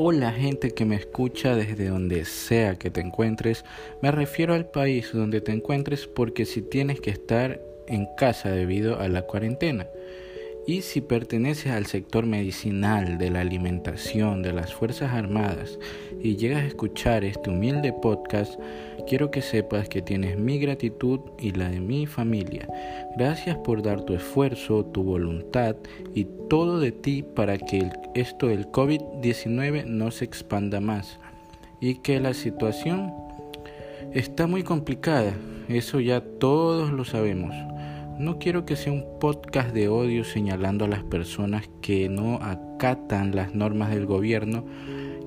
Hola gente que me escucha desde donde sea que te encuentres. Me refiero al país donde te encuentres porque si tienes que estar en casa debido a la cuarentena. Y si perteneces al sector medicinal, de la alimentación, de las Fuerzas Armadas y llegas a escuchar este humilde podcast, quiero que sepas que tienes mi gratitud y la de mi familia. Gracias por dar tu esfuerzo, tu voluntad y todo de ti para que esto del COVID-19 no se expanda más y que la situación está muy complicada. Eso ya todos lo sabemos. No quiero que sea un podcast de odio señalando a las personas que no acatan las normas del gobierno.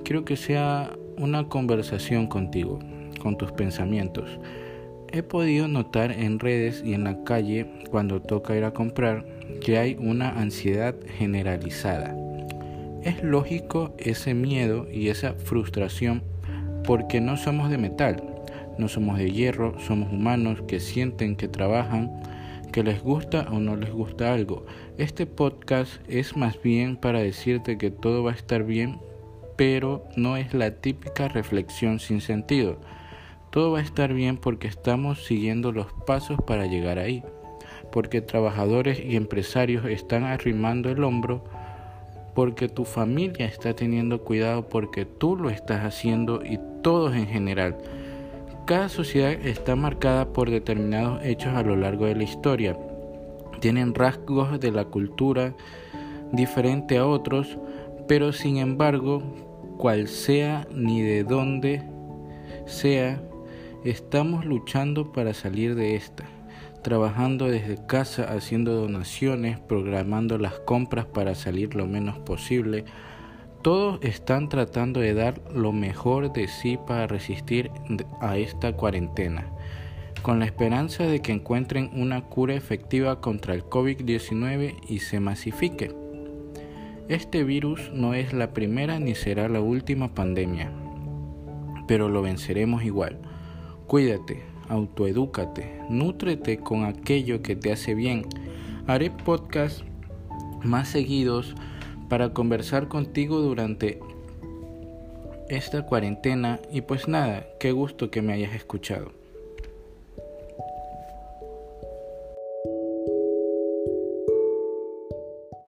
Quiero que sea una conversación contigo, con tus pensamientos. He podido notar en redes y en la calle cuando toca ir a comprar que hay una ansiedad generalizada. Es lógico ese miedo y esa frustración porque no somos de metal, no somos de hierro, somos humanos que sienten, que trabajan, que les gusta o no les gusta algo. Este podcast es más bien para decirte que todo va a estar bien, pero no es la típica reflexión sin sentido. Todo va a estar bien porque estamos siguiendo los pasos para llegar ahí, porque trabajadores y empresarios están arrimando el hombro, porque tu familia está teniendo cuidado, porque tú lo estás haciendo y todos en general. Cada sociedad está marcada por determinados hechos a lo largo de la historia. Tienen rasgos de la cultura diferente a otros, pero sin embargo, cual sea ni de dónde sea, estamos luchando para salir de esta, trabajando desde casa, haciendo donaciones, programando las compras para salir lo menos posible, todos están tratando de dar lo mejor de sí para resistir a esta cuarentena, con la esperanza de que encuentren una cura efectiva contra el COVID-19 y se masifique. Este virus no es la primera ni será la última pandemia, pero lo venceremos igual. Cuídate, autoedúcate, nútrete con aquello que te hace bien. Haré podcasts más seguidos para conversar contigo durante esta cuarentena y pues nada, qué gusto que me hayas escuchado.